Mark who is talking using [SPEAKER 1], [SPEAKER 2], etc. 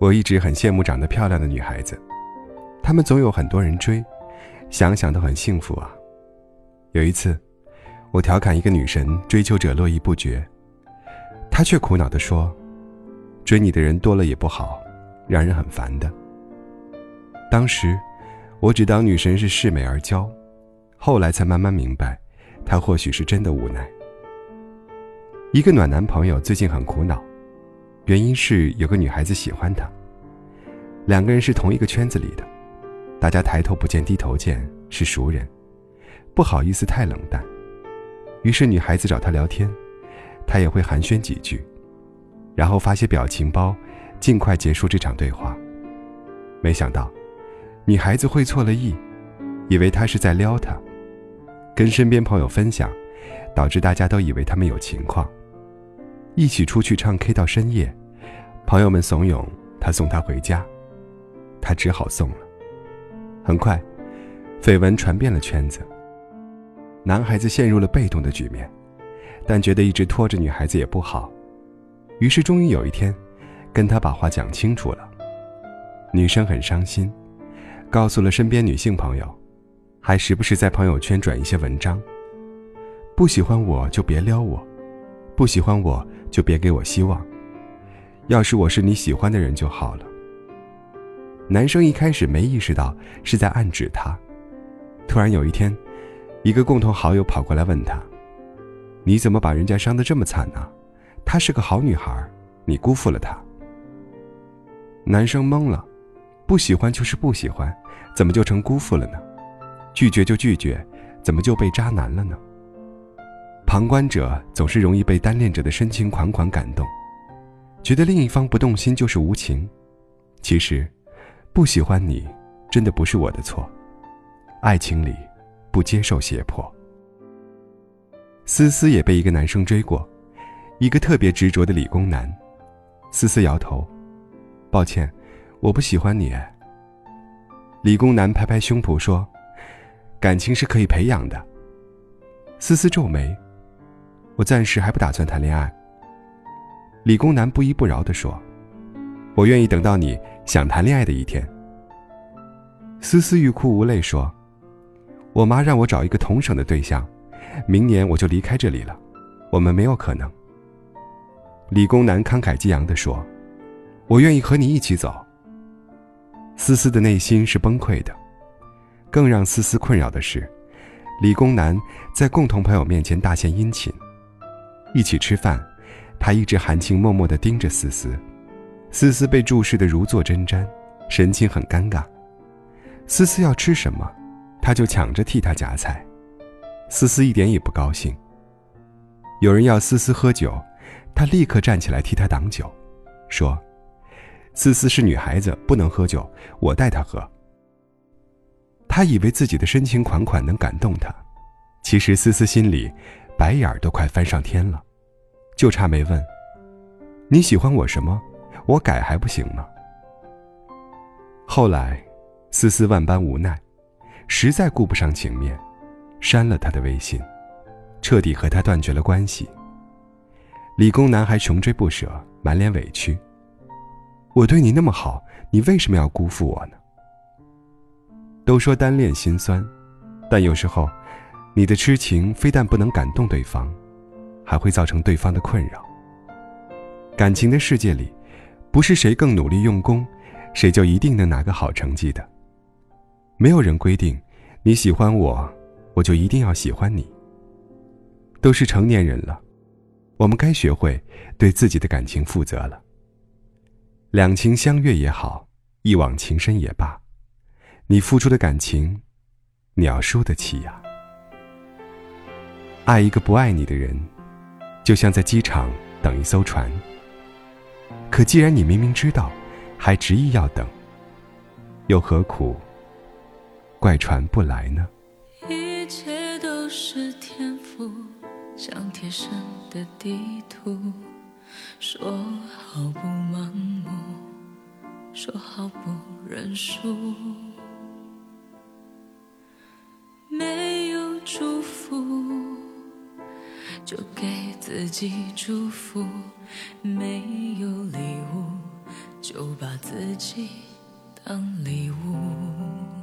[SPEAKER 1] 我一直很羡慕长得漂亮的女孩子，她们总有很多人追，想想都很幸福啊。有一次，我调侃一个女神追求者络绎不绝，她却苦恼地说：“追你的人多了也不好，让人很烦的。”当时，我只当女神是恃美而骄，后来才慢慢明白，她或许是真的无奈。一个暖男朋友最近很苦恼。原因是有个女孩子喜欢他，两个人是同一个圈子里的，大家抬头不见低头见，是熟人，不好意思太冷淡。于是女孩子找他聊天，他也会寒暄几句，然后发些表情包，尽快结束这场对话。没想到，女孩子会错了意，以为他是在撩她，跟身边朋友分享，导致大家都以为他们有情况。一起出去唱 K 到深夜，朋友们怂恿他送她回家，他只好送了。很快，绯闻传遍了圈子。男孩子陷入了被动的局面，但觉得一直拖着女孩子也不好，于是终于有一天，跟他把话讲清楚了。女生很伤心，告诉了身边女性朋友，还时不时在朋友圈转一些文章。不喜欢我就别撩我，不喜欢我。就别给我希望。要是我是你喜欢的人就好了。男生一开始没意识到是在暗指他，突然有一天，一个共同好友跑过来问他：“你怎么把人家伤得这么惨呢？她是个好女孩，你辜负了她。”男生懵了，不喜欢就是不喜欢，怎么就成辜负了呢？拒绝就拒绝，怎么就被渣男了呢？旁观者总是容易被单恋者的深情款款感动，觉得另一方不动心就是无情。其实，不喜欢你，真的不是我的错。爱情里，不接受胁迫。思思也被一个男生追过，一个特别执着的理工男。思思摇头，抱歉，我不喜欢你。理工男拍拍胸脯说：“感情是可以培养的。”思思皱眉。我暂时还不打算谈恋爱。理工男不依不饶地说：“我愿意等到你想谈恋爱的一天。”思思欲哭无泪说：“我妈让我找一个同省的对象，明年我就离开这里了，我们没有可能。”理工男慷慨激昂地说：“我愿意和你一起走。”思思的内心是崩溃的，更让思思困扰的是，理工男在共同朋友面前大献殷勤。一起吃饭，他一直含情脉脉地盯着思思，思思被注视得如坐针毡，神情很尴尬。思思要吃什么，他就抢着替她夹菜，思思一点也不高兴。有人要思思喝酒，他立刻站起来替她挡酒，说：“思思是女孩子，不能喝酒，我带她喝。”他以为自己的深情款款能感动她，其实思思心里。白眼儿都快翻上天了，就差没问：“你喜欢我什么？我改还不行吗？”后来，思思万般无奈，实在顾不上情面，删了他的微信，彻底和他断绝了关系。理工男还穷追不舍，满脸委屈：“我对你那么好，你为什么要辜负我呢？”都说单恋心酸，但有时候。你的痴情非但不能感动对方，还会造成对方的困扰。感情的世界里，不是谁更努力用功，谁就一定能拿个好成绩的。没有人规定，你喜欢我，我就一定要喜欢你。都是成年人了，我们该学会对自己的感情负责了。两情相悦也好，一往情深也罢，你付出的感情，你要输得起呀。爱一个不爱你的人，就像在机场等一艘船。可既然你明明知道，还执意要等，又何苦怪船不来呢？
[SPEAKER 2] 一切都是天赋，像贴身的地图，说好不盲目，说好不认输，自己祝福，没有礼物就把自己当礼物。